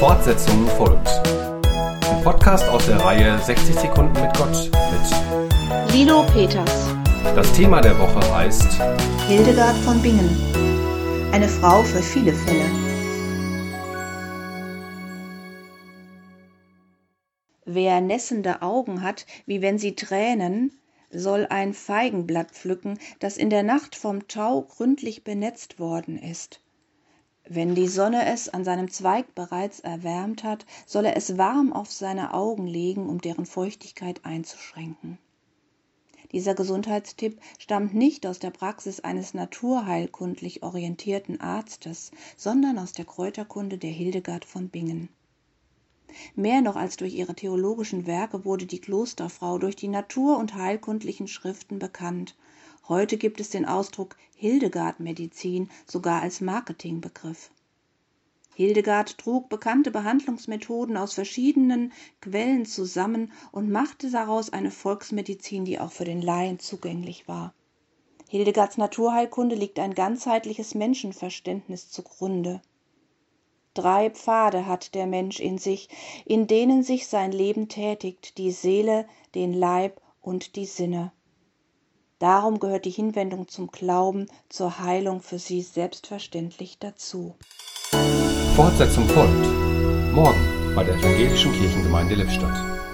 Fortsetzung folgt. Ein Podcast aus der Reihe 60 Sekunden mit Gott mit Lilo Peters. Das Thema der Woche heißt Hildegard von Bingen. Eine Frau für viele Fälle. Wer nässende Augen hat, wie wenn sie tränen, soll ein Feigenblatt pflücken, das in der Nacht vom Tau gründlich benetzt worden ist. Wenn die Sonne es an seinem Zweig bereits erwärmt hat, soll er es warm auf seine Augen legen, um deren Feuchtigkeit einzuschränken. Dieser Gesundheitstipp stammt nicht aus der Praxis eines naturheilkundlich orientierten Arztes, sondern aus der Kräuterkunde der Hildegard von Bingen. Mehr noch als durch ihre theologischen Werke wurde die Klosterfrau durch die natur- und heilkundlichen Schriften bekannt Heute gibt es den Ausdruck Hildegard-Medizin sogar als Marketingbegriff. Hildegard trug bekannte Behandlungsmethoden aus verschiedenen Quellen zusammen und machte daraus eine Volksmedizin, die auch für den Laien zugänglich war. Hildegards Naturheilkunde liegt ein ganzheitliches Menschenverständnis zugrunde. Drei Pfade hat der Mensch in sich, in denen sich sein Leben tätigt, die Seele, den Leib und die Sinne. Darum gehört die Hinwendung zum Glauben, zur Heilung für sie selbstverständlich dazu. Fortsetzung folgt. Morgen bei der Evangelischen Kirchengemeinde Lippstadt.